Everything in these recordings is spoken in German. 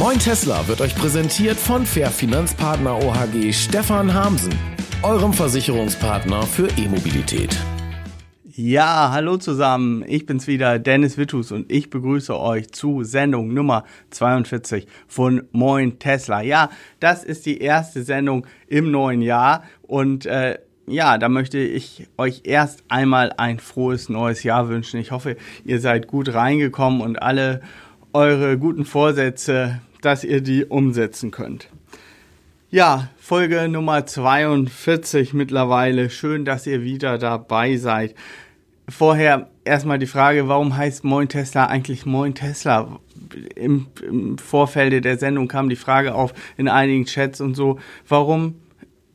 Moin Tesla wird euch präsentiert von Fair Finanzpartner OHG Stefan Hamsen, eurem Versicherungspartner für E-Mobilität. Ja, hallo zusammen. Ich bin's wieder, Dennis Wittus und ich begrüße euch zu Sendung Nummer 42 von Moin Tesla. Ja, das ist die erste Sendung im neuen Jahr und äh, ja, da möchte ich euch erst einmal ein frohes neues Jahr wünschen. Ich hoffe, ihr seid gut reingekommen und alle eure guten Vorsätze, dass ihr die umsetzen könnt. Ja, Folge Nummer 42 mittlerweile. Schön, dass ihr wieder dabei seid. Vorher erstmal die Frage, warum heißt Moin Tesla eigentlich Moin Tesla? Im, Im Vorfeld der Sendung kam die Frage auf in einigen Chats und so, warum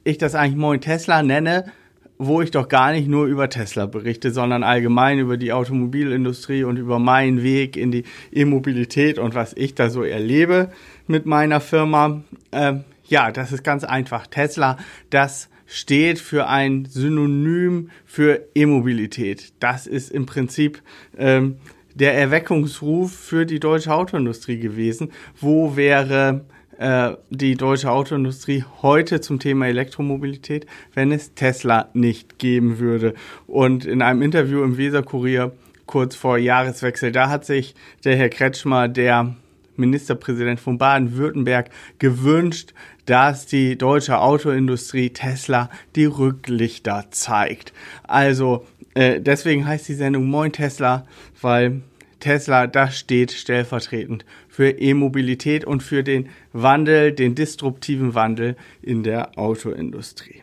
ich das eigentlich Moin Tesla nenne, wo ich doch gar nicht nur über Tesla berichte, sondern allgemein über die Automobilindustrie und über meinen Weg in die E-Mobilität und was ich da so erlebe mit meiner Firma. Ähm, ja, das ist ganz einfach. Tesla, das steht für ein Synonym für E-Mobilität. Das ist im Prinzip ähm, der Erweckungsruf für die deutsche Autoindustrie gewesen. Wo wäre die deutsche Autoindustrie heute zum Thema Elektromobilität, wenn es Tesla nicht geben würde? Und in einem Interview im Weserkurier kurz vor Jahreswechsel, da hat sich der Herr Kretschmer, der Ministerpräsident von Baden-Württemberg, gewünscht, dass die deutsche Autoindustrie Tesla die Rücklichter zeigt. Also äh, deswegen heißt die Sendung Moin Tesla, weil Tesla, das steht stellvertretend für E-Mobilität und für den Wandel, den disruptiven Wandel in der Autoindustrie.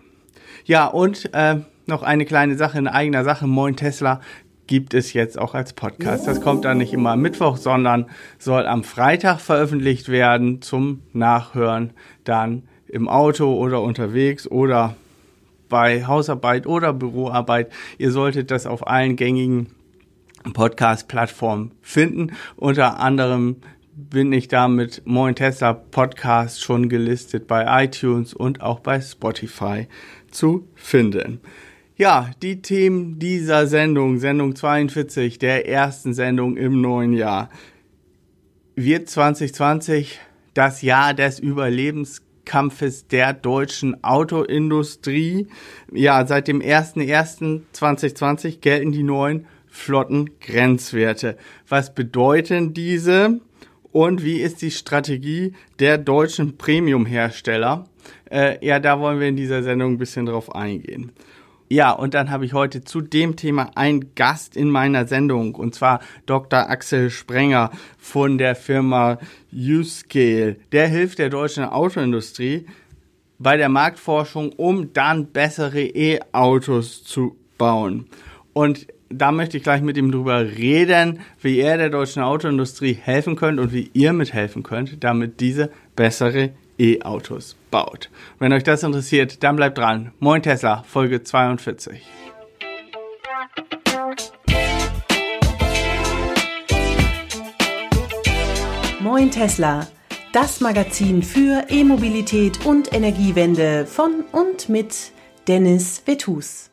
Ja, und äh, noch eine kleine Sache in eigener Sache. Moin Tesla gibt es jetzt auch als Podcast. Das kommt dann nicht immer am Mittwoch, sondern soll am Freitag veröffentlicht werden zum Nachhören dann im Auto oder unterwegs oder bei Hausarbeit oder Büroarbeit. Ihr solltet das auf allen gängigen Podcast-Plattformen finden. Unter anderem bin ich da mit Moin Tesla Podcast schon gelistet bei iTunes und auch bei Spotify zu finden. Ja, die Themen dieser Sendung, Sendung 42, der ersten Sendung im neuen Jahr, wird 2020 das Jahr des Überlebenskampfes der deutschen Autoindustrie. Ja, seit dem 01.01.2020 gelten die neuen Flottengrenzwerte. Was bedeuten diese und wie ist die Strategie der deutschen Premium-Hersteller? Äh, ja, da wollen wir in dieser Sendung ein bisschen drauf eingehen. Ja, und dann habe ich heute zu dem Thema einen Gast in meiner Sendung, und zwar Dr. Axel Sprenger von der Firma Uscale. Der hilft der deutschen Autoindustrie bei der Marktforschung, um dann bessere E-Autos zu bauen. Und da möchte ich gleich mit ihm drüber reden, wie er der deutschen Autoindustrie helfen könnt und wie ihr mithelfen könnt, damit diese bessere E-Autos baut. Wenn euch das interessiert, dann bleibt dran. Moin Tesla, Folge 42. Moin Tesla, das Magazin für E-Mobilität und Energiewende von und mit Dennis Vetus.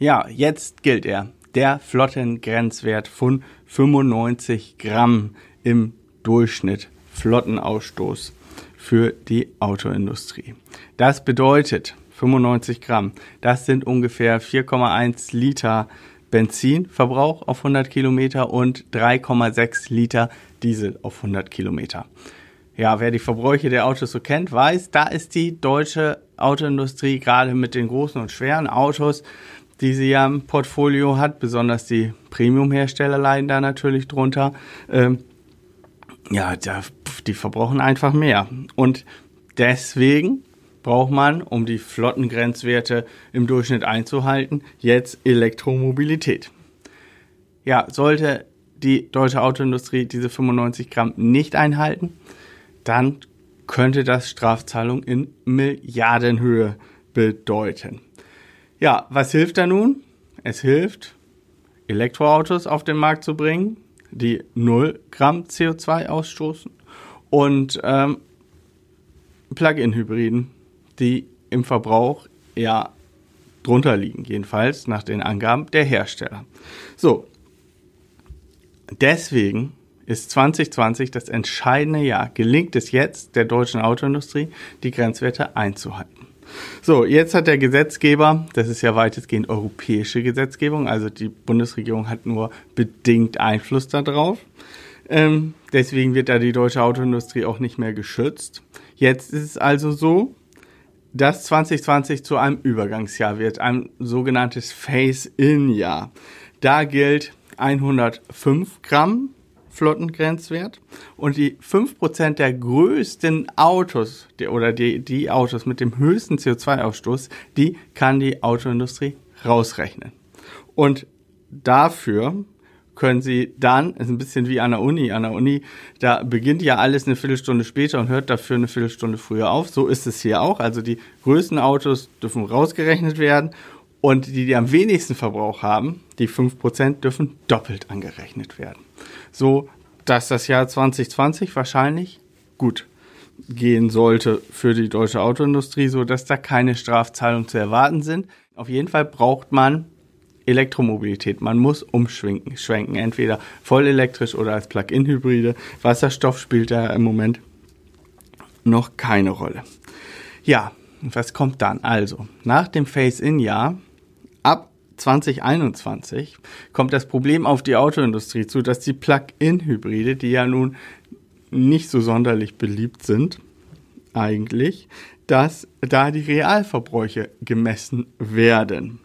Ja, jetzt gilt er. Der Flottengrenzwert von 95 Gramm im Durchschnitt Flottenausstoß für die Autoindustrie. Das bedeutet 95 Gramm. Das sind ungefähr 4,1 Liter Benzinverbrauch auf 100 Kilometer und 3,6 Liter Diesel auf 100 Kilometer. Ja, wer die Verbräuche der Autos so kennt, weiß, da ist die deutsche Autoindustrie gerade mit den großen und schweren Autos, die sie ja im Portfolio hat, besonders die Premium-Hersteller leiden da natürlich drunter, ähm, ja, die verbrauchen einfach mehr. Und deswegen braucht man, um die Flottengrenzwerte im Durchschnitt einzuhalten, jetzt Elektromobilität. Ja, sollte die deutsche Autoindustrie diese 95 Gramm nicht einhalten, dann könnte das Strafzahlung in Milliardenhöhe bedeuten. Ja, was hilft da nun? Es hilft, Elektroautos auf den Markt zu bringen, die 0 Gramm CO2 ausstoßen und ähm, Plug-in-Hybriden, die im Verbrauch ja drunter liegen, jedenfalls nach den Angaben der Hersteller. So, deswegen ist 2020 das entscheidende Jahr. Gelingt es jetzt der deutschen Autoindustrie, die Grenzwerte einzuhalten? So, jetzt hat der Gesetzgeber, das ist ja weitestgehend europäische Gesetzgebung, also die Bundesregierung hat nur bedingt Einfluss darauf. Ähm, deswegen wird da die deutsche Autoindustrie auch nicht mehr geschützt. Jetzt ist es also so, dass 2020 zu einem Übergangsjahr wird, ein sogenanntes Phase-In-Jahr. Da gilt 105 Gramm Flottengrenzwert und die 5% der größten Autos die, oder die, die Autos mit dem höchsten CO2-Ausstoß, die kann die Autoindustrie rausrechnen. Und dafür können Sie dann, ist ein bisschen wie an der Uni, an der Uni, da beginnt ja alles eine Viertelstunde später und hört dafür eine Viertelstunde früher auf. So ist es hier auch. Also die größten Autos dürfen rausgerechnet werden und die, die am wenigsten Verbrauch haben, die 5%, dürfen doppelt angerechnet werden. So, dass das Jahr 2020 wahrscheinlich gut gehen sollte für die deutsche Autoindustrie, so dass da keine Strafzahlungen zu erwarten sind. Auf jeden Fall braucht man Elektromobilität. Man muss umschwenken, schwenken, entweder voll elektrisch oder als Plug-in-Hybride. Wasserstoff spielt da im Moment noch keine Rolle. Ja, was kommt dann? Also, nach dem Phase-In-Jahr, ab 2021, kommt das Problem auf die Autoindustrie zu, dass die Plug-in-Hybride, die ja nun nicht so sonderlich beliebt sind, eigentlich, dass da die Realverbräuche gemessen werden.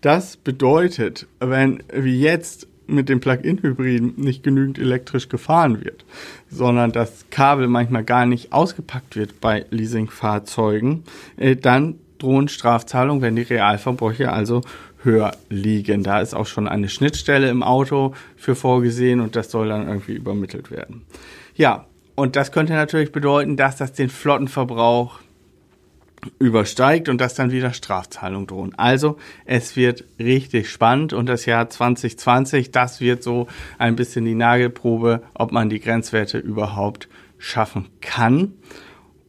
Das bedeutet, wenn wie jetzt mit den Plug-in-Hybriden nicht genügend elektrisch gefahren wird, sondern das Kabel manchmal gar nicht ausgepackt wird bei Leasingfahrzeugen, äh, dann drohen Strafzahlungen, wenn die Realverbräuche also höher liegen. Da ist auch schon eine Schnittstelle im Auto für vorgesehen und das soll dann irgendwie übermittelt werden. Ja, und das könnte natürlich bedeuten, dass das den Flottenverbrauch übersteigt und dass dann wieder Strafzahlungen drohen. Also es wird richtig spannend und das Jahr 2020, das wird so ein bisschen die Nagelprobe, ob man die Grenzwerte überhaupt schaffen kann.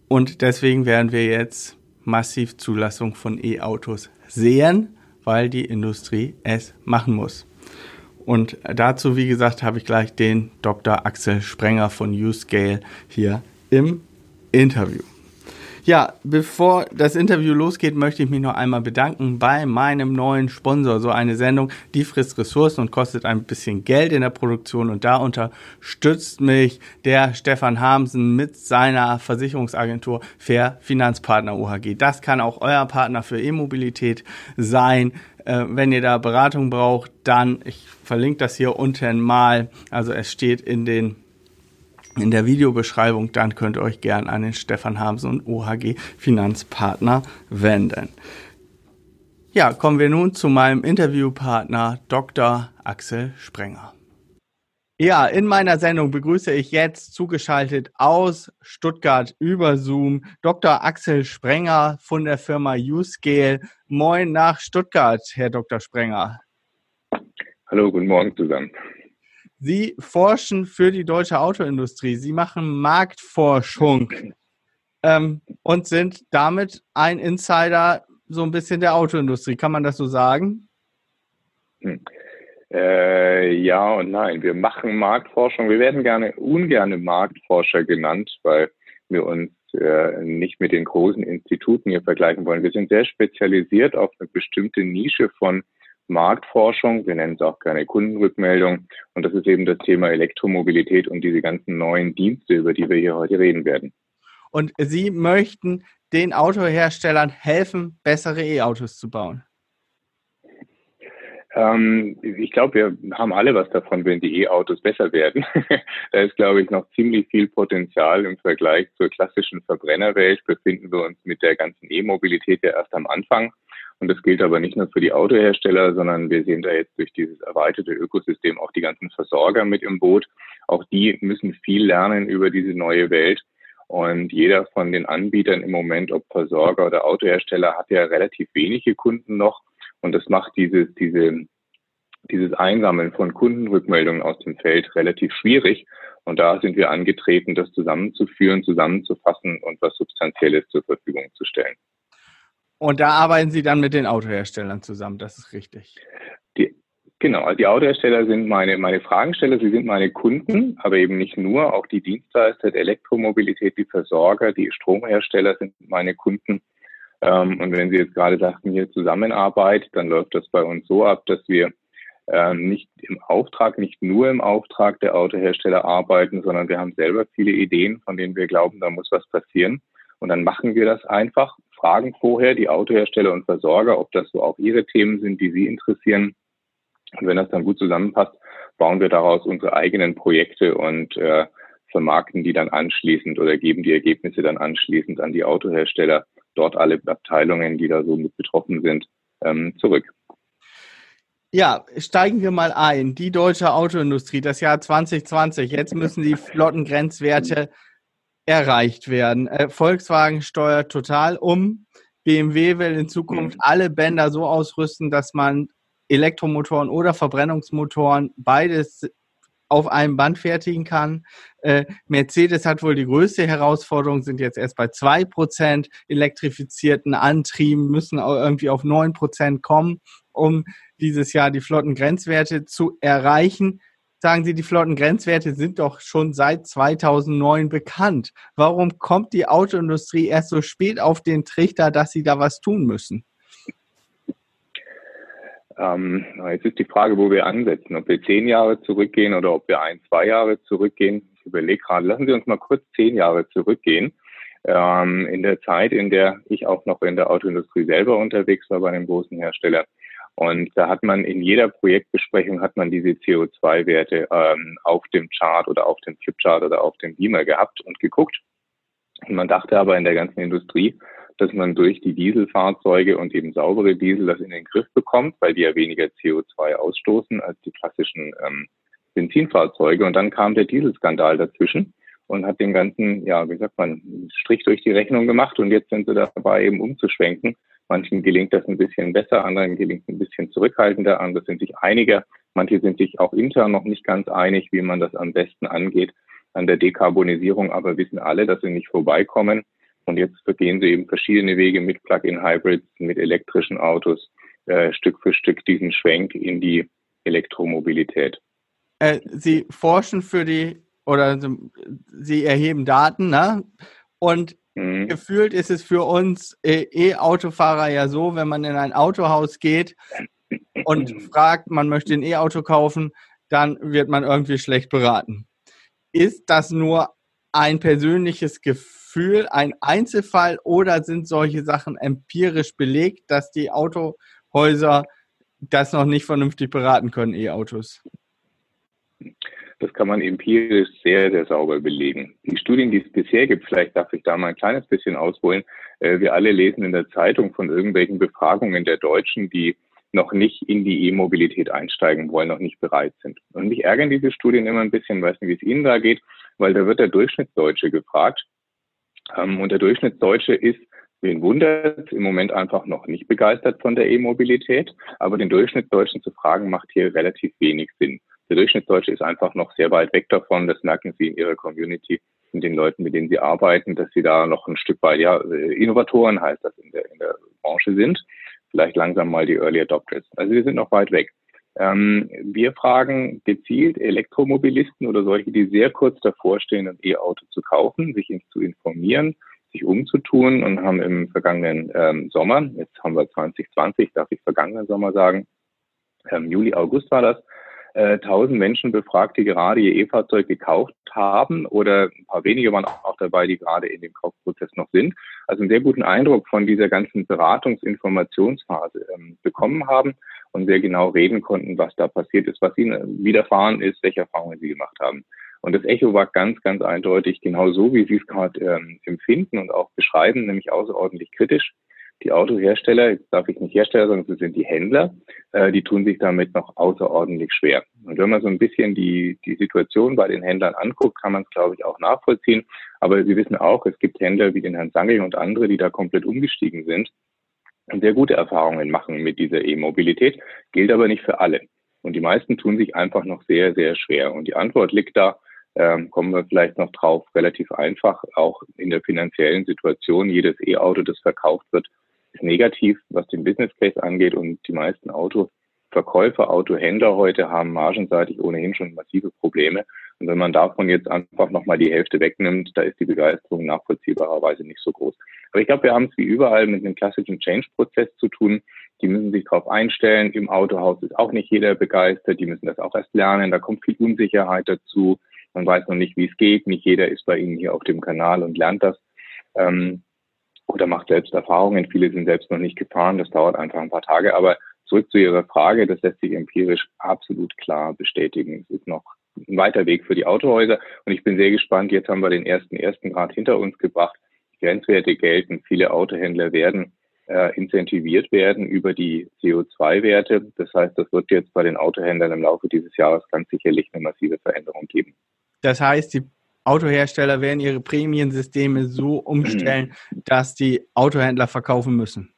Und deswegen werden wir jetzt massiv Zulassung von E-Autos sehen, weil die Industrie es machen muss. Und dazu, wie gesagt, habe ich gleich den Dr. Axel Sprenger von Uscale hier im Interview. Ja, bevor das Interview losgeht, möchte ich mich noch einmal bedanken bei meinem neuen Sponsor. So eine Sendung, die frisst Ressourcen und kostet ein bisschen Geld in der Produktion. Und da unterstützt mich der Stefan Hamsen mit seiner Versicherungsagentur Fair Finanzpartner OHG. Das kann auch euer Partner für E-Mobilität sein. Äh, wenn ihr da Beratung braucht, dann, ich verlinke das hier unten mal. Also es steht in den in der Videobeschreibung, dann könnt ihr euch gern an den Stefan Hamsen und OHG Finanzpartner wenden. Ja, kommen wir nun zu meinem Interviewpartner Dr. Axel Sprenger. Ja, in meiner Sendung begrüße ich jetzt zugeschaltet aus Stuttgart über Zoom Dr. Axel Sprenger von der Firma Uscale. Moin nach Stuttgart, Herr Dr. Sprenger. Hallo, guten Morgen zusammen. Sie forschen für die deutsche Autoindustrie. Sie machen Marktforschung ähm, und sind damit ein Insider so ein bisschen der Autoindustrie. Kann man das so sagen? Hm. Äh, ja und nein. Wir machen Marktforschung. Wir werden gerne ungerne Marktforscher genannt, weil wir uns äh, nicht mit den großen Instituten hier vergleichen wollen. Wir sind sehr spezialisiert auf eine bestimmte Nische von Marktforschung, wir nennen es auch gerne Kundenrückmeldung. Und das ist eben das Thema Elektromobilität und diese ganzen neuen Dienste, über die wir hier heute reden werden. Und Sie möchten den Autoherstellern helfen, bessere E-Autos zu bauen? Ähm, ich glaube, wir haben alle was davon, wenn die E-Autos besser werden. da ist, glaube ich, noch ziemlich viel Potenzial im Vergleich zur klassischen Verbrennerwelt. Befinden wir uns mit der ganzen E-Mobilität ja erst am Anfang. Und das gilt aber nicht nur für die Autohersteller, sondern wir sehen da jetzt durch dieses erweiterte Ökosystem auch die ganzen Versorger mit im Boot. Auch die müssen viel lernen über diese neue Welt. Und jeder von den Anbietern im Moment, ob Versorger oder Autohersteller, hat ja relativ wenige Kunden noch. Und das macht dieses, diese, dieses Einsammeln von Kundenrückmeldungen aus dem Feld relativ schwierig. Und da sind wir angetreten, das zusammenzuführen, zusammenzufassen und was Substanzielles zur Verfügung zu stellen. Und da arbeiten Sie dann mit den Autoherstellern zusammen, das ist richtig. Die, Genau, also die Autohersteller sind meine, meine Fragensteller, sie sind meine Kunden, aber eben nicht nur, auch die Dienstleister der Elektromobilität, die Versorger, die Stromhersteller sind meine Kunden. Ähm, und wenn Sie jetzt gerade sagten, hier Zusammenarbeit, dann läuft das bei uns so ab, dass wir ähm, nicht im Auftrag, nicht nur im Auftrag der Autohersteller arbeiten, sondern wir haben selber viele Ideen, von denen wir glauben, da muss was passieren. Und dann machen wir das einfach, fragen vorher die Autohersteller und Versorger, ob das so auch ihre Themen sind, die sie interessieren und wenn das dann gut zusammenpasst, bauen wir daraus unsere eigenen Projekte und äh, vermarkten die dann anschließend oder geben die Ergebnisse dann anschließend an die Autohersteller, dort alle Abteilungen, die da so mit betroffen sind, ähm, zurück. Ja, steigen wir mal ein. Die deutsche Autoindustrie, das Jahr 2020, jetzt müssen die Flottengrenzwerte erreicht werden. Äh, Volkswagen steuert total um. BMW will in Zukunft mhm. alle Bänder so ausrüsten, dass man Elektromotoren oder Verbrennungsmotoren beides auf einem Band fertigen kann. Äh, Mercedes hat wohl die größte Herausforderung, sind jetzt erst bei zwei Prozent elektrifizierten Antrieben, müssen auch irgendwie auf neun Prozent kommen, um dieses Jahr die Flottengrenzwerte zu erreichen. Sagen Sie, die Flottengrenzwerte sind doch schon seit 2009 bekannt. Warum kommt die Autoindustrie erst so spät auf den Trichter, dass sie da was tun müssen? Ähm, jetzt ist die Frage, wo wir ansetzen, ob wir zehn Jahre zurückgehen oder ob wir ein, zwei Jahre zurückgehen. Ich überlege gerade, lassen Sie uns mal kurz zehn Jahre zurückgehen. Ähm, in der Zeit, in der ich auch noch in der Autoindustrie selber unterwegs war bei einem großen Hersteller. Und da hat man in jeder Projektbesprechung hat man diese CO2-Werte ähm, auf dem Chart oder auf dem Flipchart oder auf dem Beamer gehabt und geguckt. Und man dachte aber in der ganzen Industrie, dass man durch die Dieselfahrzeuge und eben saubere Diesel das in den Griff bekommt, weil die ja weniger CO2 ausstoßen als die klassischen ähm, Benzinfahrzeuge. Und dann kam der Dieselskandal dazwischen und hat den ganzen, ja, wie sagt man, Strich durch die Rechnung gemacht. Und jetzt sind sie dabei, eben umzuschwenken. Manchen gelingt das ein bisschen besser, anderen gelingt ein bisschen zurückhaltender, andere sind sich einiger. Manche sind sich auch intern noch nicht ganz einig, wie man das am besten angeht an der Dekarbonisierung, aber wissen alle, dass sie nicht vorbeikommen. Und jetzt gehen sie eben verschiedene Wege mit Plug-in-Hybrids, mit elektrischen Autos, äh, Stück für Stück diesen Schwenk in die Elektromobilität. Äh, sie forschen für die oder Sie erheben Daten, ne? Und mhm. gefühlt ist es für uns äh, E-Autofahrer ja so, wenn man in ein Autohaus geht und fragt, man möchte ein E-Auto kaufen, dann wird man irgendwie schlecht beraten. Ist das nur ein persönliches Gefühl, ein Einzelfall oder sind solche Sachen empirisch belegt, dass die Autohäuser das noch nicht vernünftig beraten können, E-Autos? Das kann man empirisch sehr, sehr sauber belegen. Die Studien, die es bisher gibt, vielleicht darf ich da mal ein kleines bisschen ausholen. Äh, wir alle lesen in der Zeitung von irgendwelchen Befragungen der Deutschen, die noch nicht in die E-Mobilität einsteigen wollen, noch nicht bereit sind. Und mich ärgern diese Studien immer ein bisschen, weiß nicht, wie es Ihnen da geht, weil da wird der Durchschnittsdeutsche gefragt. Ähm, und der Durchschnittsdeutsche ist, wen wundert, im Moment einfach noch nicht begeistert von der E-Mobilität. Aber den Durchschnittsdeutschen zu fragen, macht hier relativ wenig Sinn. Der Durchschnittsdeutsche ist einfach noch sehr weit weg davon. Das merken Sie in Ihrer Community, in den Leuten, mit denen Sie arbeiten, dass Sie da noch ein Stück weit, ja, Innovatoren heißt das in der, in der Branche sind. Vielleicht langsam mal die Early Adopters. Also wir sind noch weit weg. Ähm, wir fragen gezielt Elektromobilisten oder solche, die sehr kurz davor stehen, ein E-Auto zu kaufen, sich zu informieren, sich umzutun und haben im vergangenen ähm, Sommer, jetzt haben wir 2020, darf ich vergangenen Sommer sagen, ähm, Juli, August war das, äh, 1000 Menschen befragt, die gerade ihr E-Fahrzeug gekauft haben oder ein paar wenige waren auch dabei, die gerade in dem Kaufprozess noch sind. Also einen sehr guten Eindruck von dieser ganzen Beratungsinformationsphase ähm, bekommen haben und sehr genau reden konnten, was da passiert ist, was ihnen widerfahren ist, welche Erfahrungen sie gemacht haben. Und das Echo war ganz, ganz eindeutig genau so, wie Sie es gerade ähm, empfinden und auch beschreiben, nämlich außerordentlich kritisch. Die Autohersteller, jetzt darf ich nicht Hersteller sagen, es sind die Händler, äh, die tun sich damit noch außerordentlich schwer. Und wenn man so ein bisschen die, die Situation bei den Händlern anguckt, kann man es, glaube ich, auch nachvollziehen. Aber Sie wissen auch, es gibt Händler wie den Herrn Sangel und andere, die da komplett umgestiegen sind sehr gute Erfahrungen machen mit dieser E-Mobilität, gilt aber nicht für alle. Und die meisten tun sich einfach noch sehr, sehr schwer. Und die Antwort liegt da, ähm, kommen wir vielleicht noch drauf, relativ einfach, auch in der finanziellen Situation. Jedes E-Auto, das verkauft wird, ist negativ, was den Business Case angeht. Und die meisten Autoverkäufer Verkäufer, Autohändler heute haben margenseitig ohnehin schon massive Probleme. Und wenn man davon jetzt einfach nochmal die Hälfte wegnimmt, da ist die Begeisterung nachvollziehbarerweise nicht so groß. Aber ich glaube, wir haben es wie überall mit einem klassischen Change-Prozess zu tun. Die müssen sich darauf einstellen. Im Autohaus ist auch nicht jeder begeistert. Die müssen das auch erst lernen. Da kommt viel Unsicherheit dazu. Man weiß noch nicht, wie es geht. Nicht jeder ist bei Ihnen hier auf dem Kanal und lernt das. Ähm, oder macht selbst Erfahrungen. Viele sind selbst noch nicht gefahren. Das dauert einfach ein paar Tage. Aber zurück zu Ihrer Frage, das lässt sich empirisch absolut klar bestätigen. Es ist noch ein weiter Weg für die Autohäuser. Und ich bin sehr gespannt. Jetzt haben wir den ersten ersten Grad hinter uns gebracht. Grenzwerte gelten. Viele Autohändler werden äh, incentiviert werden über die CO2-Werte. Das heißt, das wird jetzt bei den Autohändlern im Laufe dieses Jahres ganz sicherlich eine massive Veränderung geben. Das heißt, die Autohersteller werden ihre Prämiensysteme so umstellen, dass die Autohändler verkaufen müssen.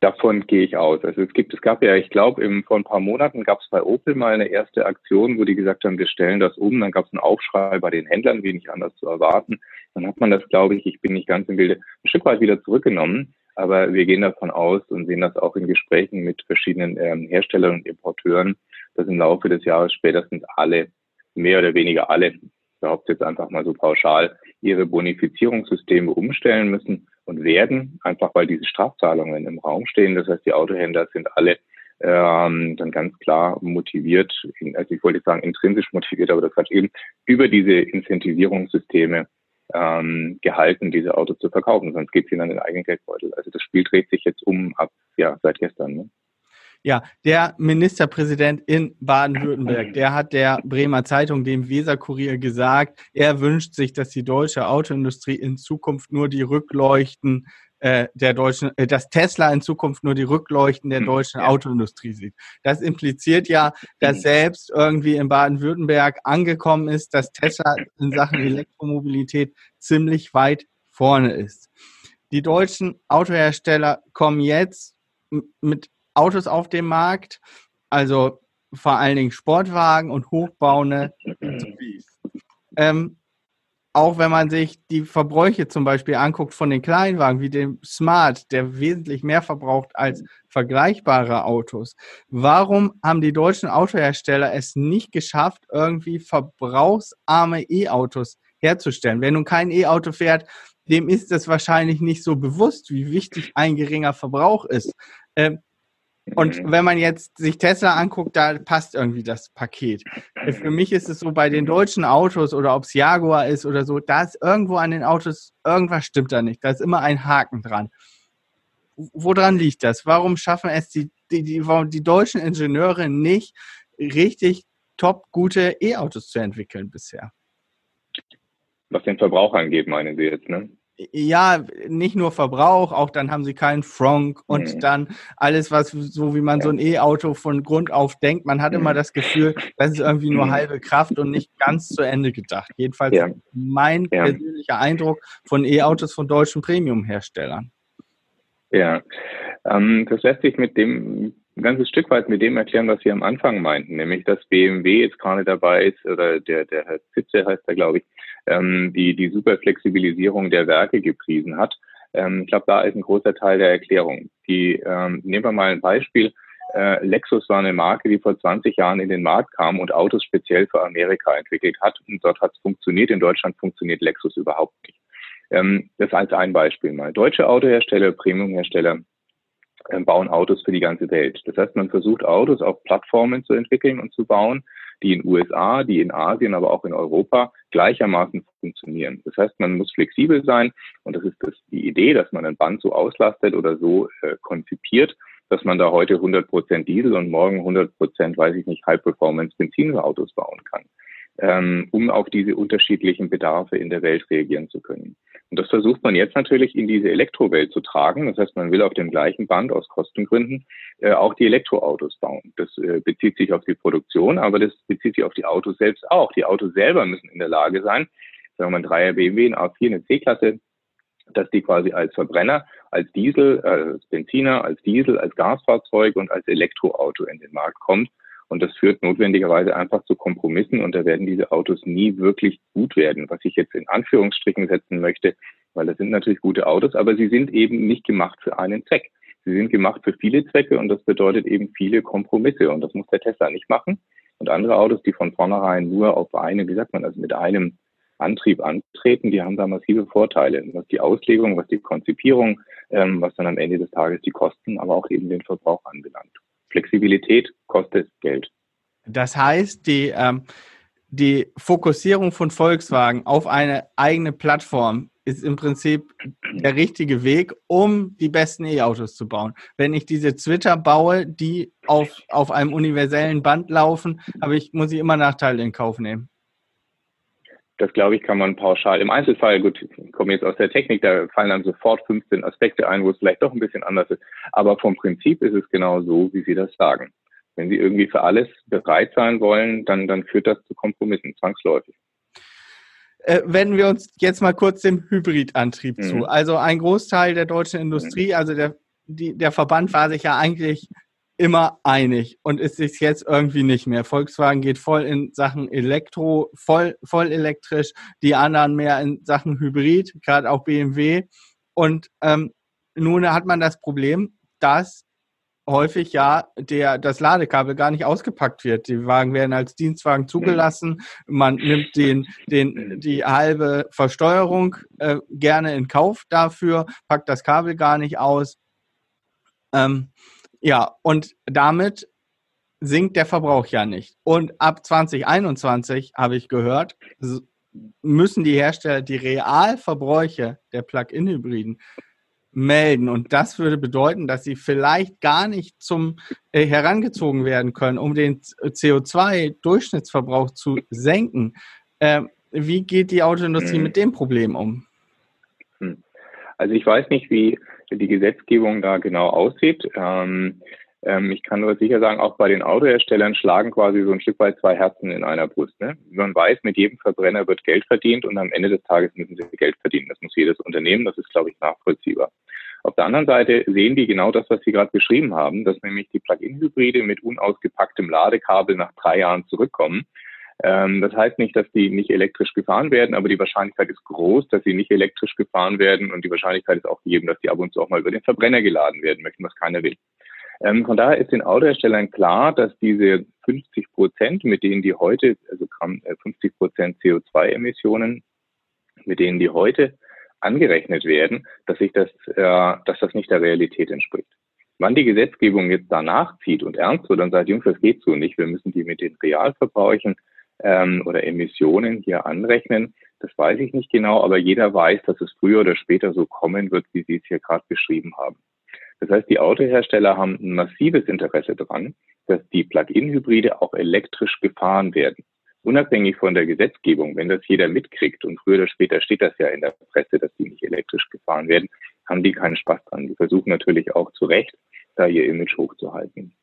Davon gehe ich aus. Also es gibt, es gab ja, ich glaube, vor ein paar Monaten gab es bei Opel mal eine erste Aktion, wo die gesagt haben, wir stellen das um. Dann gab es einen Aufschrei bei den Händlern, wie nicht anders zu erwarten. Dann hat man das, glaube ich, ich bin nicht ganz im Bilde, ein Stück weit wieder zurückgenommen. Aber wir gehen davon aus und sehen das auch in Gesprächen mit verschiedenen ähm, Herstellern und Importeuren, dass im Laufe des Jahres spätestens alle, mehr oder weniger alle, behaupte jetzt einfach mal so pauschal, ihre Bonifizierungssysteme umstellen müssen und werden, einfach weil diese Strafzahlungen im Raum stehen. Das heißt, die Autohändler sind alle ähm, dann ganz klar motiviert, also ich wollte sagen intrinsisch motiviert, aber das hat eben über diese Incentivierungssysteme ähm, gehalten, diese Autos zu verkaufen, sonst geht es ihnen an den eigenen Geldbeutel. Also das Spiel dreht sich jetzt um ab, ja, seit gestern. Ne? Ja, der Ministerpräsident in Baden-Württemberg, der hat der Bremer Zeitung, dem Weserkurier, gesagt, er wünscht sich, dass die deutsche Autoindustrie in Zukunft nur die Rückleuchten äh, der deutschen, äh, dass Tesla in Zukunft nur die Rückleuchten der hm, deutschen ja. Autoindustrie sieht. Das impliziert ja, dass hm. selbst irgendwie in Baden-Württemberg angekommen ist, dass Tesla in Sachen Elektromobilität ziemlich weit vorne ist. Die deutschen Autohersteller kommen jetzt mit Autos auf dem Markt, also vor allen Dingen Sportwagen und hochbauende. Ähm, auch wenn man sich die Verbräuche zum Beispiel anguckt von den Kleinwagen wie dem Smart, der wesentlich mehr verbraucht als vergleichbare Autos. Warum haben die deutschen Autohersteller es nicht geschafft, irgendwie verbrauchsarme E-Autos herzustellen? Wer nun kein E-Auto fährt, dem ist es wahrscheinlich nicht so bewusst, wie wichtig ein geringer Verbrauch ist. Ähm, und mhm. wenn man jetzt sich Tesla anguckt, da passt irgendwie das Paket. Für mich ist es so, bei den deutschen Autos oder ob es Jaguar ist oder so, da ist irgendwo an den Autos, irgendwas stimmt da nicht. Da ist immer ein Haken dran. Woran liegt das? Warum schaffen es die, die, die, die deutschen Ingenieure nicht, richtig top gute E-Autos zu entwickeln bisher? Was den Verbrauch angeht, meinen Sie jetzt, ne? Ja, nicht nur Verbrauch, auch dann haben sie keinen Frank und mhm. dann alles, was so wie man so ein E-Auto von Grund auf denkt. Man hat mhm. immer das Gefühl, das ist irgendwie nur mhm. halbe Kraft und nicht ganz zu Ende gedacht. Jedenfalls ja. mein ja. persönlicher Eindruck von E-Autos von deutschen Premium-Herstellern. Ja, ähm, das lässt sich mit dem ein ganzes Stück weit mit dem erklären, was Sie am Anfang meinten, nämlich dass BMW jetzt gerade dabei ist, oder der, der Herr Zitze heißt er, glaube ich, ähm, die, die Superflexibilisierung der Werke gepriesen hat. Ähm, ich glaube, da ist ein großer Teil der Erklärung. Die, ähm, nehmen wir mal ein Beispiel. Äh, Lexus war eine Marke, die vor 20 Jahren in den Markt kam und Autos speziell für Amerika entwickelt hat. Und dort hat es funktioniert. In Deutschland funktioniert Lexus überhaupt nicht. Ähm, das als ein Beispiel mal. Deutsche Autohersteller, Premiumhersteller äh, bauen Autos für die ganze Welt. Das heißt, man versucht Autos auf Plattformen zu entwickeln und zu bauen, die in USA, die in Asien, aber auch in Europa gleichermaßen funktionieren. Das heißt, man muss flexibel sein und das ist das, die Idee, dass man ein Band so auslastet oder so äh, konzipiert, dass man da heute 100 Prozent Diesel und morgen 100 Prozent, weiß ich nicht, High-Performance-Benzinautos bauen kann, ähm, um auf diese unterschiedlichen Bedarfe in der Welt reagieren zu können. Und das versucht man jetzt natürlich in diese Elektrowelt zu tragen. Das heißt, man will auf dem gleichen Band aus Kostengründen äh, auch die Elektroautos bauen. Das äh, bezieht sich auf die Produktion, aber das bezieht sich auf die Autos selbst auch. Die Autos selber müssen in der Lage sein, sagen wir mal ein 3er BMW, ein A4, eine C-Klasse, dass die quasi als Verbrenner, als Diesel, äh, als Benziner, als Diesel, als Gasfahrzeug und als Elektroauto in den Markt kommt und das führt notwendigerweise einfach zu Kompromissen und da werden diese Autos nie wirklich gut werden, was ich jetzt in Anführungsstrichen setzen möchte, weil das sind natürlich gute Autos, aber sie sind eben nicht gemacht für einen Zweck. Sie sind gemacht für viele Zwecke und das bedeutet eben viele Kompromisse und das muss der Tesla nicht machen. Und andere Autos, die von vornherein nur auf eine, wie sagt man, also mit einem Antrieb antreten, die haben da massive Vorteile, was die Auslegung, was die Konzipierung, ähm, was dann am Ende des Tages die Kosten, aber auch eben den Verbrauch anbelangt. Flexibilität kostet Geld. Das heißt, die, ähm, die Fokussierung von Volkswagen auf eine eigene Plattform ist im Prinzip der richtige Weg, um die besten E-Autos zu bauen. Wenn ich diese Twitter baue, die auf, auf einem universellen Band laufen, habe ich, muss ich immer Nachteile in Kauf nehmen. Das glaube ich, kann man pauschal. Im Einzelfall, gut, ich komme jetzt aus der Technik, da fallen dann sofort 15 Aspekte ein, wo es vielleicht doch ein bisschen anders ist. Aber vom Prinzip ist es genau so, wie Sie das sagen. Wenn Sie irgendwie für alles bereit sein wollen, dann, dann führt das zu Kompromissen, zwangsläufig. Äh, wenden wir uns jetzt mal kurz dem Hybridantrieb mhm. zu. Also ein Großteil der deutschen Industrie, mhm. also der, die, der Verband war sich ja eigentlich immer einig und ist sich jetzt irgendwie nicht mehr. Volkswagen geht voll in Sachen Elektro, voll, voll elektrisch, die anderen mehr in Sachen Hybrid, gerade auch BMW. Und ähm, nun hat man das Problem, dass häufig ja der, das Ladekabel gar nicht ausgepackt wird. Die Wagen werden als Dienstwagen zugelassen. Man nimmt den, den, die halbe Versteuerung äh, gerne in Kauf dafür, packt das Kabel gar nicht aus. Ähm, ja, und damit sinkt der Verbrauch ja nicht. Und ab 2021 habe ich gehört, müssen die Hersteller die Realverbräuche der Plug-in-Hybriden melden. Und das würde bedeuten, dass sie vielleicht gar nicht zum äh, herangezogen werden können, um den CO2-Durchschnittsverbrauch zu senken. Ähm, wie geht die Autoindustrie hm. mit dem Problem um? Hm. Also ich weiß nicht, wie die Gesetzgebung da genau aussieht. Ähm, ähm, ich kann nur sicher sagen, auch bei den Autoherstellern schlagen quasi so ein Stück weit zwei Herzen in einer Brust. Ne? Man weiß, mit jedem Verbrenner wird Geld verdient und am Ende des Tages müssen sie Geld verdienen. Das muss jedes Unternehmen, das ist, glaube ich, nachvollziehbar. Auf der anderen Seite sehen die genau das, was Sie gerade beschrieben haben, dass nämlich die Plug-in-Hybride mit unausgepacktem Ladekabel nach drei Jahren zurückkommen ähm, das heißt nicht, dass die nicht elektrisch gefahren werden, aber die Wahrscheinlichkeit ist groß, dass sie nicht elektrisch gefahren werden und die Wahrscheinlichkeit ist auch gegeben, dass die ab und zu auch mal über den Verbrenner geladen werden möchten, was keiner will. Ähm, von daher ist den Autoherstellern klar, dass diese 50 Prozent, mit denen die heute, also 50 äh, Prozent CO2-Emissionen, mit denen die heute angerechnet werden, dass sich das, äh, dass das nicht der Realität entspricht. Wann die Gesetzgebung jetzt danach zieht und ernst wird und sagt, Jungs, das geht so nicht, wir müssen die mit den Realverbräuchen ähm, oder Emissionen hier anrechnen. Das weiß ich nicht genau, aber jeder weiß, dass es früher oder später so kommen wird, wie Sie es hier gerade beschrieben haben. Das heißt, die Autohersteller haben ein massives Interesse daran, dass die Plug-in-Hybride auch elektrisch gefahren werden. Unabhängig von der Gesetzgebung, wenn das jeder mitkriegt und früher oder später steht das ja in der Presse, dass die nicht elektrisch gefahren werden, haben die keinen Spaß dran. Die versuchen natürlich auch zu Recht, da ihr Image hochzuhalten.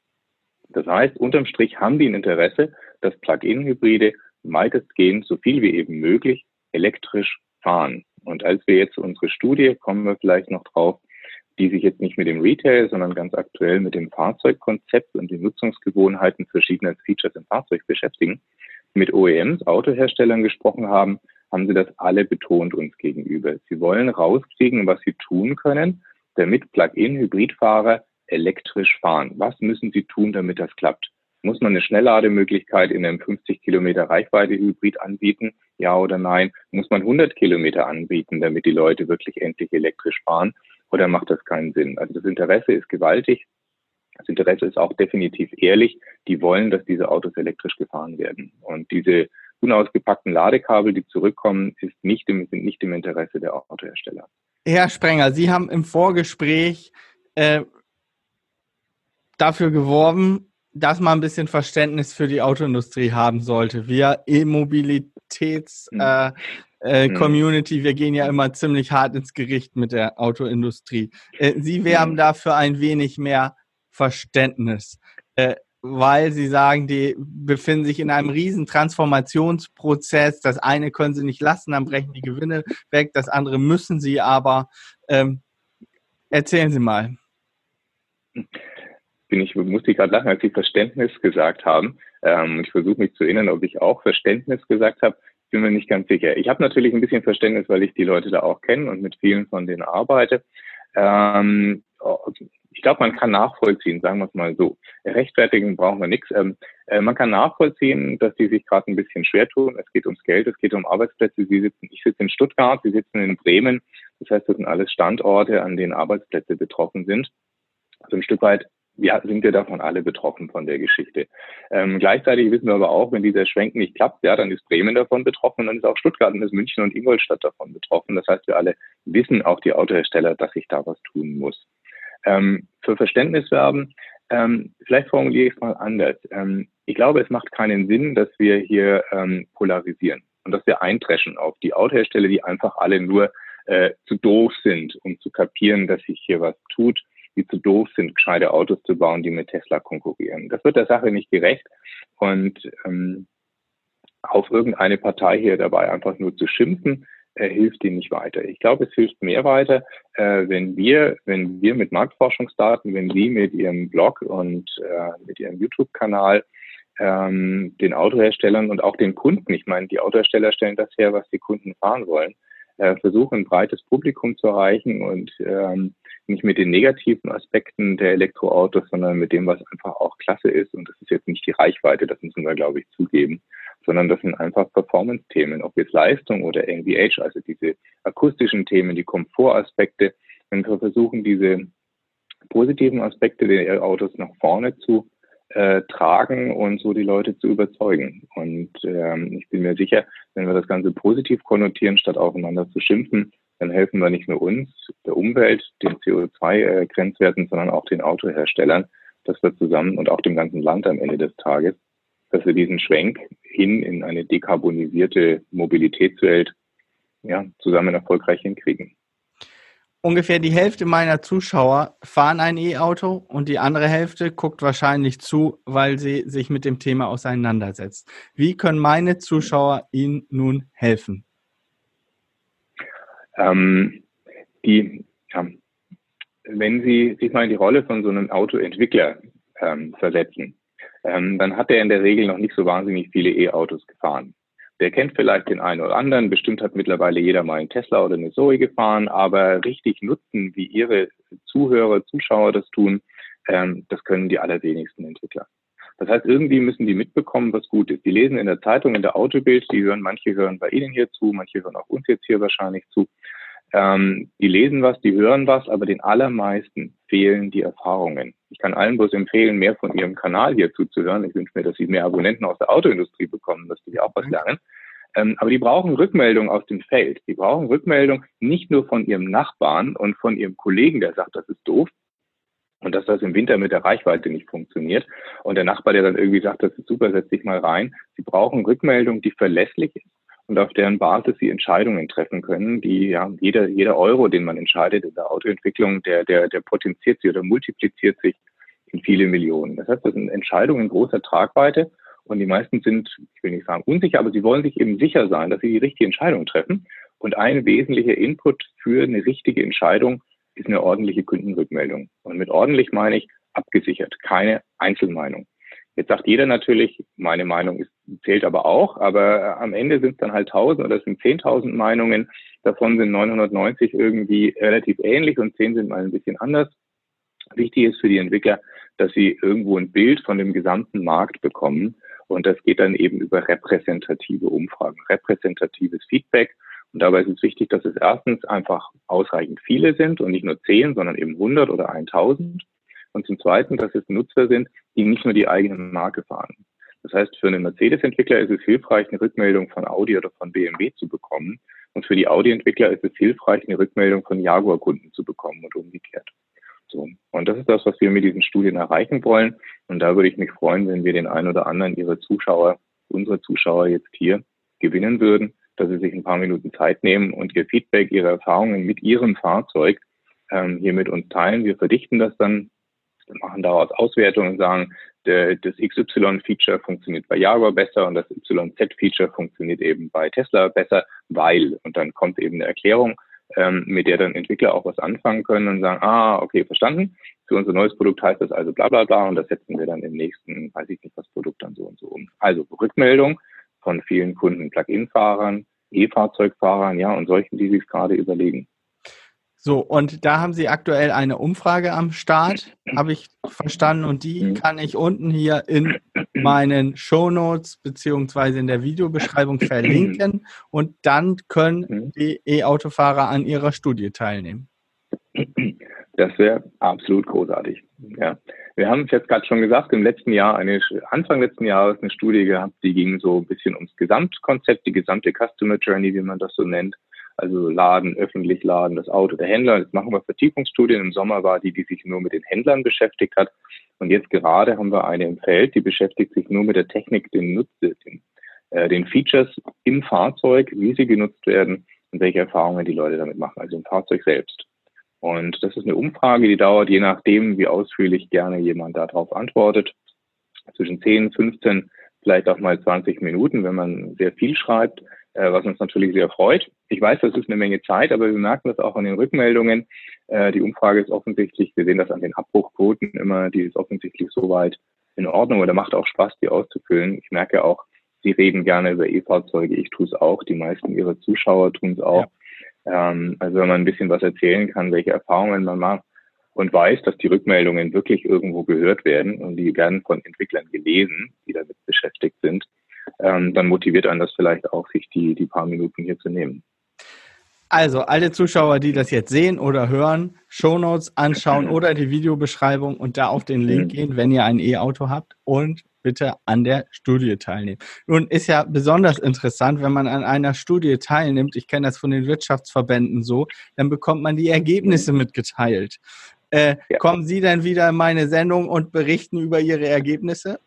Das heißt, unterm Strich haben die ein Interesse, dass Plug-in-Hybride weitestgehend so viel wie eben möglich elektrisch fahren. Und als wir jetzt unsere Studie, kommen wir vielleicht noch drauf, die sich jetzt nicht mit dem Retail, sondern ganz aktuell mit dem Fahrzeugkonzept und den Nutzungsgewohnheiten verschiedener Features im Fahrzeug beschäftigen, mit OEMs, Autoherstellern gesprochen haben, haben sie das alle betont uns gegenüber. Sie wollen rauskriegen, was sie tun können, damit Plug-in-Hybridfahrer elektrisch fahren. Was müssen sie tun, damit das klappt? Muss man eine Schnelllademöglichkeit in einem 50 Kilometer Reichweite Hybrid anbieten? Ja oder nein? Muss man 100 Kilometer anbieten, damit die Leute wirklich endlich elektrisch fahren? Oder macht das keinen Sinn? Also das Interesse ist gewaltig. Das Interesse ist auch definitiv ehrlich. Die wollen, dass diese Autos elektrisch gefahren werden. Und diese unausgepackten Ladekabel, die zurückkommen, ist nicht im, sind nicht im Interesse der Autohersteller. Herr Sprenger, Sie haben im Vorgespräch äh, dafür geworben, dass man ein bisschen Verständnis für die Autoindustrie haben sollte. Wir E-Mobilitäts-Community, äh, äh, mhm. wir gehen ja immer ziemlich hart ins Gericht mit der Autoindustrie. Äh, Sie werben mhm. dafür ein wenig mehr Verständnis, äh, weil Sie sagen, die befinden sich in einem riesen Transformationsprozess. Das eine können Sie nicht lassen, dann brechen die Gewinne weg, das andere müssen Sie aber. Ähm, erzählen Sie mal bin ich, musste ich gerade lachen, als Sie Verständnis gesagt haben. Ähm, ich versuche mich zu erinnern, ob ich auch Verständnis gesagt habe. Bin mir nicht ganz sicher. Ich habe natürlich ein bisschen Verständnis, weil ich die Leute da auch kenne und mit vielen von denen arbeite. Ähm, ich glaube, man kann nachvollziehen, sagen wir es mal so. Rechtfertigen brauchen wir nichts. Ähm, äh, man kann nachvollziehen, dass die sich gerade ein bisschen schwer tun. Es geht ums Geld, es geht um Arbeitsplätze. Sie sitzen, ich sitze in Stuttgart, Sie sitzen in Bremen. Das heißt, das sind alles Standorte, an denen Arbeitsplätze betroffen sind. Also ein Stück weit ja, sind wir davon alle betroffen von der Geschichte. Ähm, gleichzeitig wissen wir aber auch, wenn dieser Schwenk nicht klappt, ja, dann ist Bremen davon betroffen dann ist auch Stuttgart und ist München und Ingolstadt davon betroffen. Das heißt, wir alle wissen, auch die Autohersteller, dass sich da was tun muss. Ähm, für Verständnis werben, ähm, vielleicht formuliere ich es mal anders. Ähm, ich glaube, es macht keinen Sinn, dass wir hier ähm, polarisieren und dass wir eintreschen auf die Autohersteller, die einfach alle nur äh, zu doof sind, um zu kapieren, dass sich hier was tut die zu doof sind, gescheite Autos zu bauen, die mit Tesla konkurrieren. Das wird der Sache nicht gerecht. Und ähm, auf irgendeine Partei hier dabei einfach nur zu schimpfen, äh, hilft ihnen nicht weiter. Ich glaube, es hilft mehr weiter, äh, wenn wir, wenn wir mit Marktforschungsdaten, wenn Sie mit Ihrem Blog und äh, mit Ihrem YouTube-Kanal ähm, den Autoherstellern und auch den Kunden, ich meine, die Autohersteller stellen das her, was die Kunden fahren wollen, äh, versuchen, ein breites Publikum zu erreichen und ähm, nicht mit den negativen Aspekten der Elektroautos, sondern mit dem, was einfach auch klasse ist. Und das ist jetzt nicht die Reichweite, das müssen wir, glaube ich, zugeben, sondern das sind einfach Performance-Themen, ob jetzt Leistung oder NVH, also diese akustischen Themen, die Komfortaspekte. Wenn wir versuchen, diese positiven Aspekte der Autos nach vorne zu äh, tragen und so die Leute zu überzeugen. Und ähm, ich bin mir sicher, wenn wir das Ganze positiv konnotieren, statt aufeinander zu schimpfen, dann helfen wir nicht nur uns, der Umwelt, den CO2-Grenzwerten, sondern auch den Autoherstellern, dass wir zusammen und auch dem ganzen Land am Ende des Tages, dass wir diesen Schwenk hin in eine dekarbonisierte Mobilitätswelt ja, zusammen erfolgreich hinkriegen. Ungefähr die Hälfte meiner Zuschauer fahren ein E-Auto und die andere Hälfte guckt wahrscheinlich zu, weil sie sich mit dem Thema auseinandersetzt. Wie können meine Zuschauer Ihnen nun helfen? Ähm, die, ja, wenn Sie sich mal in die Rolle von so einem Autoentwickler ähm, versetzen, ähm, dann hat er in der Regel noch nicht so wahnsinnig viele E-Autos gefahren. Der kennt vielleicht den einen oder anderen, bestimmt hat mittlerweile jeder mal einen Tesla oder eine Zoe gefahren, aber richtig nutzen, wie Ihre Zuhörer, Zuschauer das tun, ähm, das können die allerwenigsten Entwickler. Das heißt, irgendwie müssen die mitbekommen, was gut ist. Die lesen in der Zeitung, in der Autobild, die hören, manche hören bei Ihnen hier zu, manche hören auch uns jetzt hier wahrscheinlich zu. Ähm, die lesen was, die hören was, aber den allermeisten fehlen die Erfahrungen. Ich kann allen bloß empfehlen, mehr von Ihrem Kanal hier zuzuhören. Ich wünsche mir, dass Sie mehr Abonnenten aus der Autoindustrie bekommen, dass die auch was lernen. Ähm, aber die brauchen Rückmeldung aus dem Feld. Die brauchen Rückmeldung nicht nur von ihrem Nachbarn und von ihrem Kollegen, der sagt, das ist doof, und dass das im Winter mit der Reichweite nicht funktioniert. Und der Nachbar, der dann irgendwie sagt, das ist super, setz dich mal rein. Sie brauchen Rückmeldung, die verlässlich ist und auf deren Basis sie Entscheidungen treffen können, die ja jeder, jeder Euro, den man entscheidet in der Autoentwicklung, der, der, der potenziert sich oder multipliziert sich in viele Millionen. Das heißt, das sind Entscheidungen großer Tragweite und die meisten sind, ich will nicht sagen unsicher, aber sie wollen sich eben sicher sein, dass sie die richtige Entscheidung treffen. Und ein wesentlicher Input für eine richtige Entscheidung ist eine ordentliche Kundenrückmeldung. Und mit ordentlich meine ich abgesichert, keine Einzelmeinung. Jetzt sagt jeder natürlich, meine Meinung ist, zählt aber auch, aber am Ende sind es dann halt 1000 oder es sind 10.000 Meinungen. Davon sind 990 irgendwie relativ ähnlich und 10 sind mal ein bisschen anders. Wichtig ist für die Entwickler, dass sie irgendwo ein Bild von dem gesamten Markt bekommen. Und das geht dann eben über repräsentative Umfragen, repräsentatives Feedback. Und dabei ist es wichtig, dass es erstens einfach ausreichend viele sind und nicht nur zehn, sondern eben 100 oder 1000. Und zum Zweiten, dass es Nutzer sind, die nicht nur die eigene Marke fahren. Das heißt, für einen Mercedes-Entwickler ist es hilfreich, eine Rückmeldung von Audi oder von BMW zu bekommen. Und für die Audi-Entwickler ist es hilfreich, eine Rückmeldung von Jaguar-Kunden zu bekommen und umgekehrt. So. Und das ist das, was wir mit diesen Studien erreichen wollen. Und da würde ich mich freuen, wenn wir den einen oder anderen Ihrer Zuschauer, unsere Zuschauer jetzt hier gewinnen würden, dass sie sich ein paar Minuten Zeit nehmen und ihr Feedback, ihre Erfahrungen mit ihrem Fahrzeug ähm, hier mit uns teilen. Wir verdichten das dann, machen daraus Auswertungen und sagen, der, das XY-Feature funktioniert bei Jaguar besser und das YZ-Feature funktioniert eben bei Tesla besser, weil. Und dann kommt eben eine Erklärung, ähm, mit der dann Entwickler auch was anfangen können und sagen, ah, okay, verstanden. Für unser neues Produkt heißt das also bla bla bla und das setzen wir dann im nächsten, weiß ich nicht, was Produkt dann so und so um. Also Rückmeldung von vielen Kunden, Plug-in-Fahrern, E-Fahrzeugfahrern, ja, und solchen, die sich gerade überlegen. So, und da haben Sie aktuell eine Umfrage am Start, habe ich verstanden, und die Mhm. kann ich unten hier in meinen Shownotes beziehungsweise in der Videobeschreibung verlinken und dann können Mhm. die E-Autofahrer an ihrer Studie teilnehmen. Das wäre absolut großartig. Ja. Wir haben es jetzt gerade schon gesagt, im letzten Jahr, eine, Anfang letzten Jahres eine Studie gehabt, die ging so ein bisschen ums Gesamtkonzept, die gesamte Customer Journey, wie man das so nennt. Also Laden, öffentlich Laden, das Auto, der Händler. Jetzt machen wir Vertiefungsstudien. Im Sommer war die, die sich nur mit den Händlern beschäftigt hat. Und jetzt gerade haben wir eine im Feld, die beschäftigt sich nur mit der Technik, den Nutze, den, äh, den Features im Fahrzeug, wie sie genutzt werden und welche Erfahrungen die Leute damit machen, also im Fahrzeug selbst. Und das ist eine Umfrage, die dauert je nachdem, wie ausführlich gerne jemand darauf antwortet, zwischen 10, 15, vielleicht auch mal 20 Minuten, wenn man sehr viel schreibt, was uns natürlich sehr freut. Ich weiß, das ist eine Menge Zeit, aber wir merken das auch an den Rückmeldungen. Äh, die Umfrage ist offensichtlich, wir sehen das an den Abbruchquoten immer, die ist offensichtlich soweit in Ordnung oder macht auch Spaß, die auszufüllen. Ich merke auch, Sie reden gerne über E-Fahrzeuge, ich tue es auch, die meisten Ihrer Zuschauer tun es auch. Ähm, also wenn man ein bisschen was erzählen kann, welche Erfahrungen man macht und weiß, dass die Rückmeldungen wirklich irgendwo gehört werden und die werden von Entwicklern gelesen, die damit beschäftigt sind, ähm, dann motiviert einen das vielleicht auch, sich die, die paar Minuten hier zu nehmen. Also alle Zuschauer, die das jetzt sehen oder hören, Shownotes anschauen oder die Videobeschreibung und da auf den Link Mhm. gehen, wenn ihr ein E-Auto habt und bitte an der Studie teilnehmen. Nun ist ja besonders interessant, wenn man an einer Studie teilnimmt, ich kenne das von den Wirtschaftsverbänden so, dann bekommt man die Ergebnisse mitgeteilt. Äh, Ja. Kommen Sie dann wieder in meine Sendung und berichten über Ihre Ergebnisse?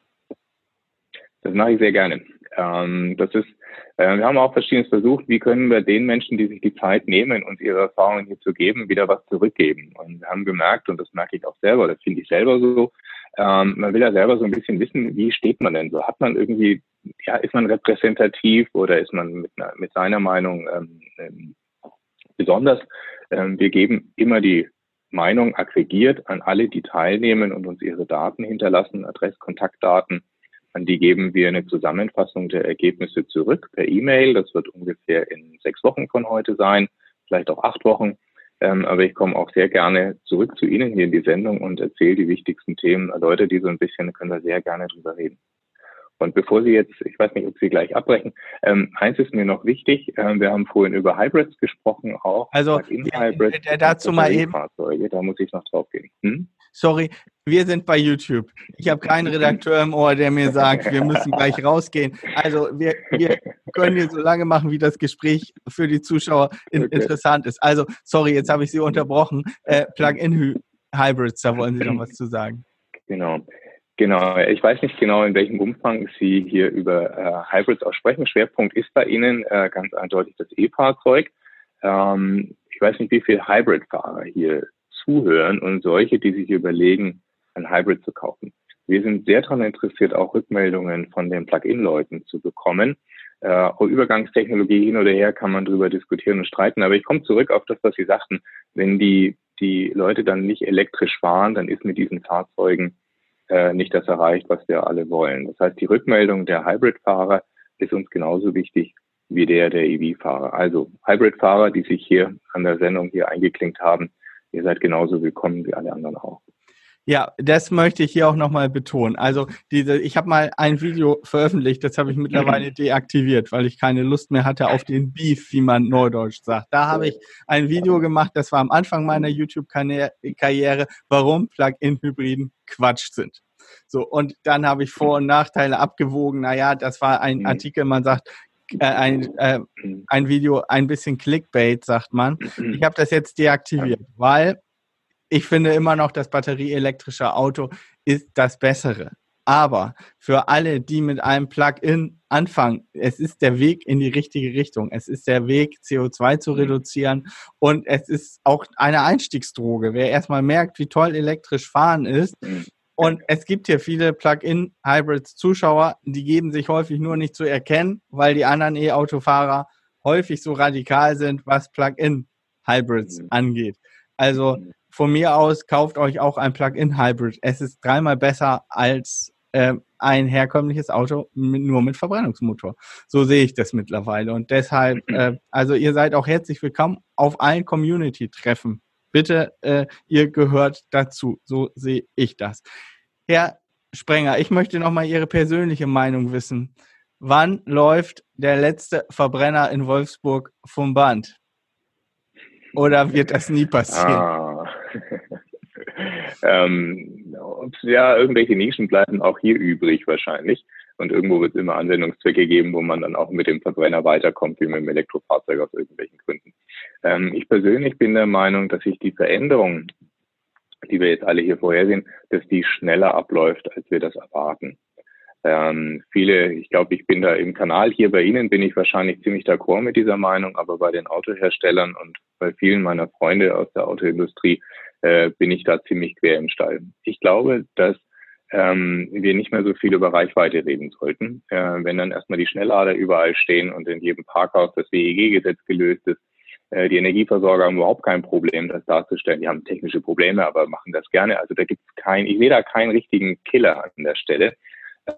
Das mache ich sehr gerne. Ähm, das ist, äh, wir haben auch verschiedenes versucht, wie können wir den Menschen, die sich die Zeit nehmen, uns ihre Erfahrungen hier zu geben, wieder was zurückgeben. Und wir haben gemerkt, und das merke ich auch selber, das finde ich selber so, ähm, man will ja selber so ein bisschen wissen, wie steht man denn so? Hat man irgendwie, ja, ist man repräsentativ oder ist man mit, einer, mit seiner Meinung ähm, ähm, besonders? Ähm, wir geben immer die Meinung aggregiert an alle, die teilnehmen und uns ihre Daten hinterlassen, Adress, Kontaktdaten. An die geben wir eine Zusammenfassung der Ergebnisse zurück per E-Mail. Das wird ungefähr in sechs Wochen von heute sein, vielleicht auch acht Wochen. Ähm, aber ich komme auch sehr gerne zurück zu Ihnen hier in die Sendung und erzähle die wichtigsten Themen, erläutere die so ein bisschen, können wir sehr gerne drüber reden. Und bevor Sie jetzt, ich weiß nicht, ob Sie gleich abbrechen, ähm, eins ist mir noch wichtig. Ähm, wir haben vorhin über Hybrids gesprochen, auch Also, Plug-in-Hybrids. der- der dazu mal eben- Fahrzeuge, da muss ich noch drauf gehen. Hm? Sorry, wir sind bei YouTube. Ich habe keinen Redakteur im Ohr, der mir sagt, wir müssen gleich rausgehen. Also wir, wir können hier so lange machen, wie das Gespräch für die Zuschauer in, Okay. interessant ist. Also, sorry, jetzt habe ich Sie unterbrochen. Äh, Plug-in-Hybrids, da wollen Sie noch was zu sagen. Genau. Genau. Ich weiß nicht genau, in welchem Umfang Sie hier über äh, Hybrids auch sprechen. Schwerpunkt ist bei Ihnen äh, ganz eindeutig das E-Fahrzeug. Ähm, ich weiß nicht, wie viele Hybrid-Fahrer hier zuhören und solche, die sich überlegen, ein Hybrid zu kaufen. Wir sind sehr daran interessiert, auch Rückmeldungen von den Plug-in-Leuten zu bekommen. Äh, Übergangstechnologie hin oder her kann man darüber diskutieren und streiten. Aber ich komme zurück auf das, was Sie sagten. Wenn die, die Leute dann nicht elektrisch fahren, dann ist mit diesen Fahrzeugen äh, nicht das erreicht, was wir alle wollen. Das heißt, die Rückmeldung der Hybrid-Fahrer ist uns genauso wichtig wie der der EV-Fahrer. Also Hybrid-Fahrer, die sich hier an der Sendung hier eingeklinkt haben, ihr seid genauso willkommen wie alle anderen auch. Ja, das möchte ich hier auch nochmal betonen. Also diese, ich habe mal ein Video veröffentlicht, das habe ich mittlerweile deaktiviert, weil ich keine Lust mehr hatte auf den Beef, wie man neudeutsch sagt. Da habe ich ein Video gemacht, das war am Anfang meiner YouTube-Karriere, warum Plug-in-Hybriden Quatsch sind. So, und dann habe ich Vor- und Nachteile abgewogen. Naja, das war ein Mhm. Artikel, man sagt, äh, ein, äh, ein Video, ein bisschen Clickbait, sagt man. Ich habe das jetzt deaktiviert, weil ich finde immer noch, das batterieelektrische Auto ist das Bessere. Aber für alle, die mit einem Plug-in anfangen, es ist der Weg in die richtige Richtung. Es ist der Weg, CO2 zu reduzieren und es ist auch eine Einstiegsdroge. Wer erstmal merkt, wie toll elektrisch fahren ist, und es gibt hier viele Plug-in-Hybrids-Zuschauer, die geben sich häufig nur nicht zu erkennen, weil die anderen E-Autofahrer häufig so radikal sind, was Plug-in-Hybrids Mhm. angeht. Also von mir aus kauft euch auch ein Plug-in-Hybrid. Es ist dreimal besser als äh, ein herkömmliches Auto mit, nur mit Verbrennungsmotor. So sehe ich das mittlerweile. Und deshalb, äh, also ihr seid auch herzlich willkommen auf allen Community-Treffen Bitte, äh, ihr gehört dazu. So sehe ich das. Herr Sprenger, ich möchte noch mal Ihre persönliche Meinung wissen. Wann läuft der letzte Verbrenner in Wolfsburg vom Band? Oder wird das nie passieren? Ah. ähm, ja, irgendwelche Nischen bleiben auch hier übrig wahrscheinlich. Und irgendwo wird es immer Anwendungszwecke geben, wo man dann auch mit dem Verbrenner weiterkommt, wie mit dem Elektrofahrzeug aus irgendwelchen Gründen. Ähm, ich persönlich bin der Meinung, dass sich die Veränderung, die wir jetzt alle hier vorhersehen, dass die schneller abläuft, als wir das erwarten. Ähm, viele, ich glaube, ich bin da im Kanal hier bei Ihnen, bin ich wahrscheinlich ziemlich d'accord mit dieser Meinung, aber bei den Autoherstellern und bei vielen meiner Freunde aus der Autoindustrie äh, bin ich da ziemlich quer im Stall. Ich glaube, dass ähm, wir nicht mehr so viel über Reichweite reden sollten. Äh, wenn dann erstmal die Schnelllader überall stehen und in jedem Parkhaus das WEG-Gesetz gelöst ist, äh, die Energieversorger haben überhaupt kein Problem, das darzustellen. Die haben technische Probleme, aber machen das gerne. Also da gibt es kein, ich sehe da keinen richtigen Killer an der Stelle.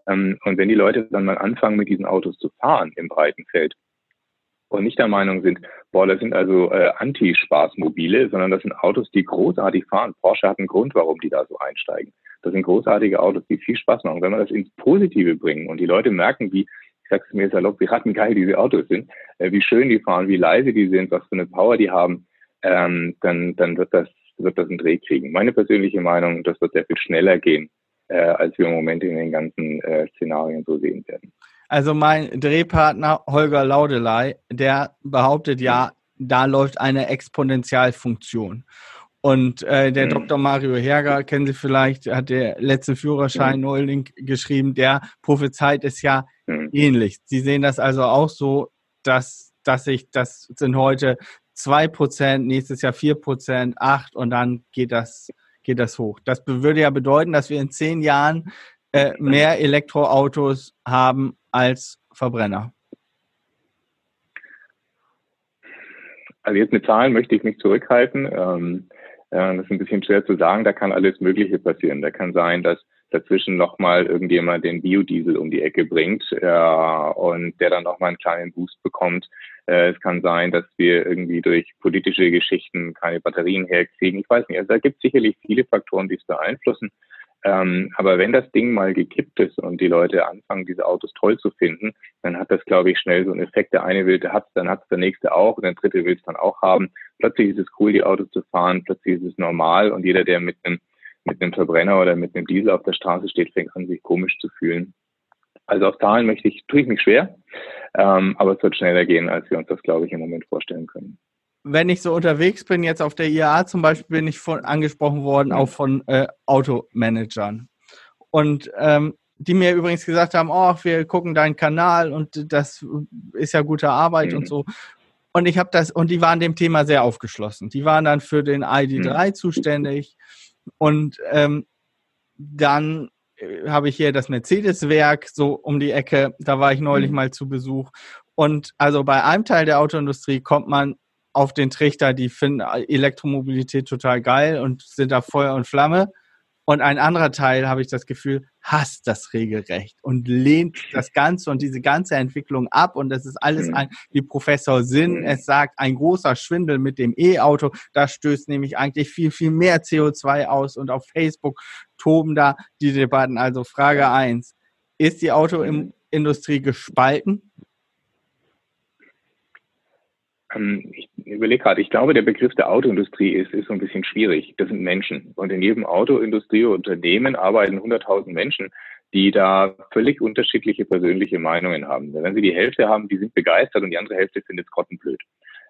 Ähm, und wenn die Leute dann mal anfangen, mit diesen Autos zu fahren im breiten Feld und nicht der Meinung sind, boah, das sind also äh, Anti-Spaßmobile, sondern das sind Autos, die großartig fahren. Porsche hat einen Grund, warum die da so einsteigen. Das sind großartige Autos, die viel Spaß machen. wenn wir das ins Positive bringen und die Leute merken, wie, ich sag's mir salopp, wie rattengeil diese Autos sind, äh, wie schön die fahren, wie leise die sind, was für eine Power die haben, ähm, dann, dann wird das, wird das einen Dreh kriegen. Meine persönliche Meinung, das wird sehr viel schneller gehen, äh, als wir im Moment in den ganzen äh, Szenarien so sehen werden. Also mein Drehpartner Holger Laudelei, der behauptet ja, da läuft eine Exponentialfunktion. Und äh, der mhm. Dr. Mario Herger, kennen Sie vielleicht, hat der letzte Führerschein mhm. neuling geschrieben, der prophezeit es ja mhm. ähnlich. Sie sehen das also auch so, dass, dass sich, das sind heute zwei Prozent, nächstes Jahr vier Prozent, acht und dann geht das, geht das hoch. Das würde ja bedeuten, dass wir in zehn Jahren äh, mehr Elektroautos haben als Verbrenner. Also jetzt mit Zahlen möchte ich mich zurückhalten. Ähm, das ist ein bisschen schwer zu sagen. Da kann alles Mögliche passieren. Da kann sein, dass dazwischen nochmal irgendjemand den Biodiesel um die Ecke bringt äh, und der dann nochmal einen kleinen Boost bekommt. Äh, es kann sein, dass wir irgendwie durch politische Geschichten keine Batterien herkriegen. Ich weiß nicht. Also da gibt es sicherlich viele Faktoren, die es beeinflussen. Ähm, aber wenn das Ding mal gekippt ist und die Leute anfangen, diese Autos toll zu finden, dann hat das, glaube ich, schnell so einen Effekt. Der eine will, der hat dann hat der nächste auch und der dritte will es dann auch haben. Plötzlich ist es cool, die Autos zu fahren, plötzlich ist es normal und jeder, der mit einem mit einem Verbrenner oder mit einem Diesel auf der Straße steht, fängt an, sich komisch zu fühlen. Also auf Zahlen möchte ich, tue ich mich schwer, ähm, aber es wird schneller gehen, als wir uns das, glaube ich, im Moment vorstellen können wenn ich so unterwegs bin, jetzt auf der IAA zum Beispiel, bin ich von, angesprochen worden, auch von äh, Automanagern. Und ähm, die mir übrigens gesagt haben, oh, wir gucken deinen Kanal und das ist ja gute Arbeit mhm. und so. Und ich habe das, und die waren dem Thema sehr aufgeschlossen. Die waren dann für den ID3 mhm. zuständig. Und ähm, dann äh, habe ich hier das Mercedes-Werk so um die Ecke. Da war ich neulich mhm. mal zu Besuch. Und also bei einem Teil der Autoindustrie kommt man auf den Trichter, die finden Elektromobilität total geil und sind da Feuer und Flamme. Und ein anderer Teil, habe ich das Gefühl, hasst das regelrecht und lehnt das Ganze und diese ganze Entwicklung ab. Und das ist alles mhm. ein, wie Professor Sinn mhm. es sagt, ein großer Schwindel mit dem E-Auto. Das stößt nämlich eigentlich viel, viel mehr CO2 aus. Und auf Facebook toben da die Debatten. Also Frage eins: Ist die Autoindustrie gespalten? Ähm, ich überlege gerade, ich glaube, der Begriff der Autoindustrie ist, ist so ein bisschen schwierig. Das sind Menschen. Und in jedem Autoindustrieunternehmen arbeiten 100.000 Menschen, die da völlig unterschiedliche persönliche Meinungen haben. Wenn sie die Hälfte haben, die sind begeistert und die andere Hälfte findet es grottenblöd.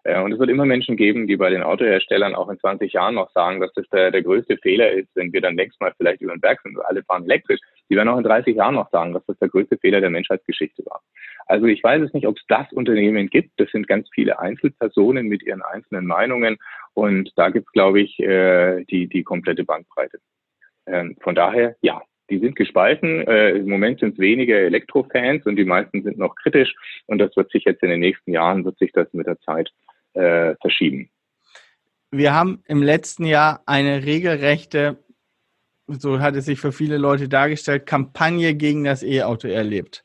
Äh, und es wird immer Menschen geben, die bei den Autoherstellern auch in 20 Jahren noch sagen, dass das der, der größte Fehler ist, wenn wir dann nächstes Mal vielleicht über den Berg sind und alle fahren elektrisch. Die werden auch in 30 Jahren noch sagen, dass das der größte Fehler der Menschheitsgeschichte war. Also ich weiß es nicht, ob es das Unternehmen gibt. Das sind ganz viele Einzelpersonen mit ihren einzelnen Meinungen. Und da gibt es, glaube ich, äh, die, die komplette Bandbreite. Ähm, von daher, ja, die sind gespalten. Äh, Im Moment sind es weniger Elektrofans und die meisten sind noch kritisch. Und das wird sich jetzt in den nächsten Jahren, wird sich das mit der Zeit äh, verschieben. Wir haben im letzten Jahr eine regelrechte, so hat es sich für viele Leute dargestellt, Kampagne gegen das E-Auto erlebt.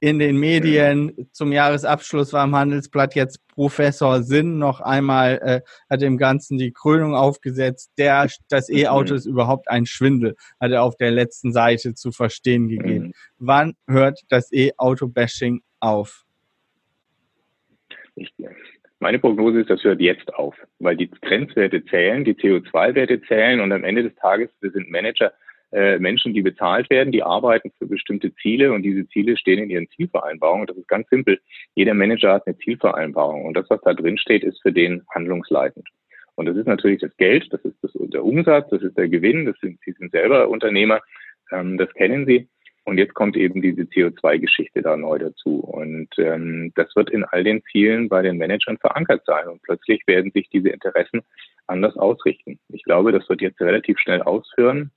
in den Medien. Zum Jahresabschluss war im Handelsblatt jetzt Professor Sinn noch einmal, äh, hat dem Ganzen die Krönung aufgesetzt. Der, das E-Auto ist überhaupt ein Schwindel, hat er auf der letzten Seite zu verstehen gegeben. Mhm. Wann hört das E-Auto-Bashing auf? Ich, meine Prognose ist, das hört jetzt auf, weil die Grenzwerte zählen, die CO2-Werte zählen und am Ende des Tages, wir sind Manager, äh, Menschen, die bezahlt werden, die arbeiten für bestimmte Ziele und diese Ziele stehen in ihren Zielvereinbarungen. Das ist ganz simpel. Jeder Manager hat eine Zielvereinbarung und das, was da drin steht, ist für den handlungsleitend. Und das ist natürlich das Geld, das ist das, der Umsatz, das ist der Gewinn, das sind, Sie sind selber Unternehmer, ähm, das kennen Sie. Und jetzt kommt eben diese CO2-Geschichte da neu dazu. Und ähm, das wird in all den Zielen bei den Managern verankert sein. Und plötzlich werden sich diese Interessen anders ausrichten. Ich glaube, das wird jetzt relativ schnell ausführen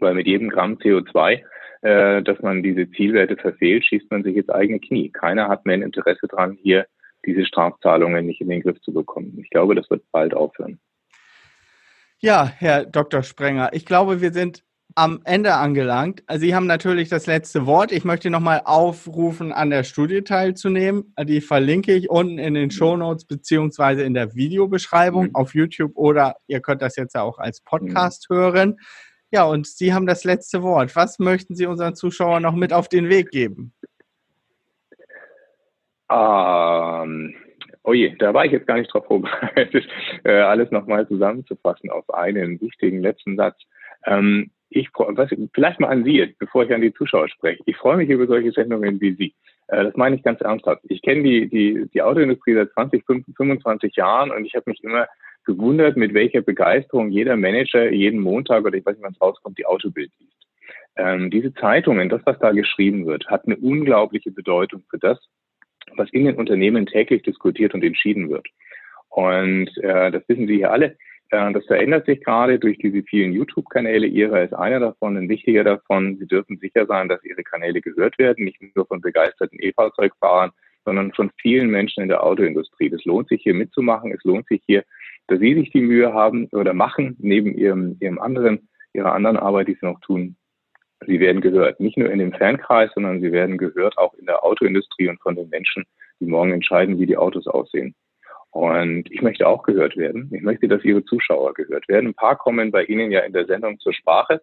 weil mit jedem Gramm CO2, äh, dass man diese Zielwerte verfehlt, schießt man sich ins eigene Knie. Keiner hat mehr ein Interesse dran, hier diese Strafzahlungen nicht in den Griff zu bekommen. Ich glaube, das wird bald aufhören. Ja, Herr Dr. Sprenger, ich glaube, wir sind am Ende angelangt. Sie haben natürlich das letzte Wort. Ich möchte nochmal aufrufen, an der Studie teilzunehmen. Die verlinke ich unten in den Show Notes beziehungsweise in der Videobeschreibung mhm. auf YouTube oder ihr könnt das jetzt auch als Podcast mhm. hören. Ja, und Sie haben das letzte Wort. Was möchten Sie unseren Zuschauern noch mit auf den Weg geben? Ähm, oh je, da war ich jetzt gar nicht drauf vorbereitet, äh, alles nochmal zusammenzufassen auf einen wichtigen letzten Satz. Ähm, ich was, vielleicht mal an Sie, bevor ich an die Zuschauer spreche. Ich freue mich über solche Sendungen wie Sie. Äh, das meine ich ganz ernsthaft. Ich kenne die, die, die Autoindustrie seit 20, 25 Jahren und ich habe mich immer gewundert, mit welcher Begeisterung jeder Manager jeden Montag oder ich weiß nicht, wann es rauskommt, die Autobild liest. Ähm, diese Zeitungen, das, was da geschrieben wird, hat eine unglaubliche Bedeutung für das, was in den Unternehmen täglich diskutiert und entschieden wird. Und äh, das wissen Sie hier alle. Äh, das verändert sich gerade durch diese vielen YouTube-Kanäle. Ihrer ist einer davon, ein wichtiger davon. Sie dürfen sicher sein, dass Ihre Kanäle gehört werden, nicht nur von begeisterten E-Fahrzeugfahrern, sondern von vielen Menschen in der Autoindustrie. Das lohnt sich hier mitzumachen. Es lohnt sich hier dass Sie sich die Mühe haben oder machen, neben Ihrem, Ihrem anderen, Ihrer anderen Arbeit, die Sie noch tun. Sie werden gehört. Nicht nur in dem Fernkreis, sondern Sie werden gehört auch in der Autoindustrie und von den Menschen, die morgen entscheiden, wie die Autos aussehen. Und ich möchte auch gehört werden. Ich möchte, dass Ihre Zuschauer gehört werden. Ein paar kommen bei Ihnen ja in der Sendung zur Sprache.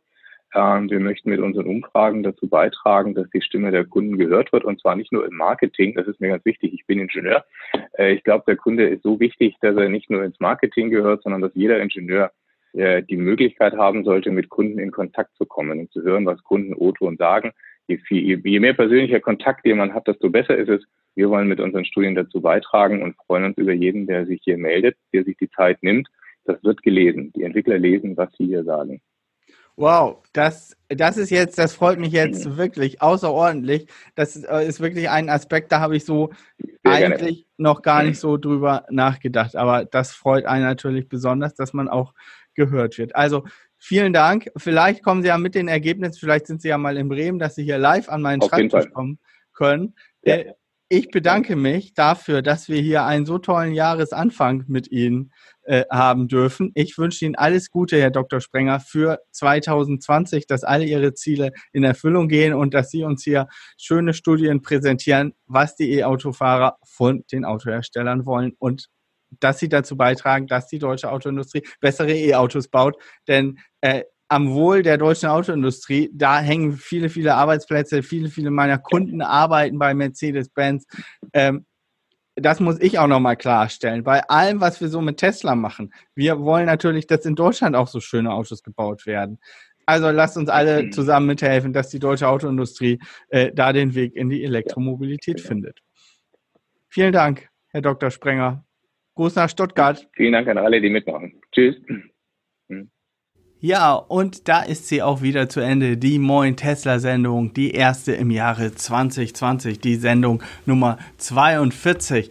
Ähm, wir möchten mit unseren Umfragen dazu beitragen, dass die Stimme der Kunden gehört wird und zwar nicht nur im Marketing. Das ist mir ganz wichtig. Ich bin Ingenieur. Äh, ich glaube, der Kunde ist so wichtig, dass er nicht nur ins Marketing gehört, sondern dass jeder Ingenieur äh, die Möglichkeit haben sollte, mit Kunden in Kontakt zu kommen und zu hören, was Kunden O-Ton sagen. Je, viel, je mehr persönlicher Kontakt jemand hat, desto besser ist es. Wir wollen mit unseren Studien dazu beitragen und freuen uns über jeden, der sich hier meldet, der sich die Zeit nimmt. Das wird gelesen. Die Entwickler lesen, was sie hier sagen. Wow, das, das ist jetzt, das freut mich jetzt mhm. wirklich außerordentlich. Das ist, äh, ist wirklich ein Aspekt, da habe ich so Sehr eigentlich gerne. noch gar nicht so drüber nachgedacht. Aber das freut einen natürlich besonders, dass man auch gehört wird. Also vielen Dank. Vielleicht kommen Sie ja mit den Ergebnissen, vielleicht sind Sie ja mal in Bremen, dass Sie hier live an meinen Auf Schreibtisch kommen können. Ja. Äh, ich bedanke mich dafür, dass wir hier einen so tollen Jahresanfang mit Ihnen äh, haben dürfen. Ich wünsche Ihnen alles Gute, Herr Dr. Sprenger, für 2020, dass alle Ihre Ziele in Erfüllung gehen und dass Sie uns hier schöne Studien präsentieren, was die E-Autofahrer von den Autoherstellern wollen und dass sie dazu beitragen, dass die deutsche Autoindustrie bessere E-Autos baut. Denn äh, am Wohl der deutschen Autoindustrie, da hängen viele, viele Arbeitsplätze, viele, viele meiner Kunden arbeiten bei Mercedes-Benz. Ähm, das muss ich auch nochmal klarstellen. Bei allem, was wir so mit Tesla machen, wir wollen natürlich, dass in Deutschland auch so schöne Autos gebaut werden. Also lasst uns alle zusammen mithelfen, dass die deutsche Autoindustrie äh, da den Weg in die Elektromobilität findet. Vielen Dank, Herr Dr. Sprenger. Gruß nach Stuttgart. Vielen Dank an alle, die mitmachen. Tschüss. Ja, und da ist sie auch wieder zu Ende, die Moin Tesla Sendung, die erste im Jahre 2020, die Sendung Nummer 42.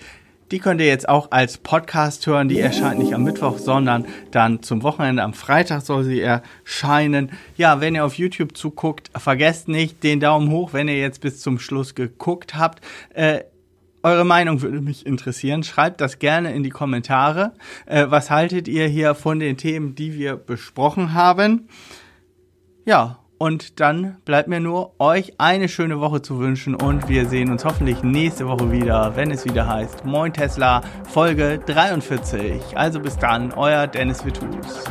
Die könnt ihr jetzt auch als Podcast hören. Die erscheint nicht am Mittwoch, sondern dann zum Wochenende. Am Freitag soll sie erscheinen. Ja, wenn ihr auf YouTube zuguckt, vergesst nicht den Daumen hoch, wenn ihr jetzt bis zum Schluss geguckt habt. Äh, eure Meinung würde mich interessieren. Schreibt das gerne in die Kommentare. Äh, was haltet ihr hier von den Themen, die wir besprochen haben? Ja, Und dann bleibt mir nur, euch eine schöne Woche zu wünschen und wir sehen uns hoffentlich nächste Woche wieder, wenn es wieder heißt Moin Tesla, Folge 43. Also bis dann, euer Dennis Vitus.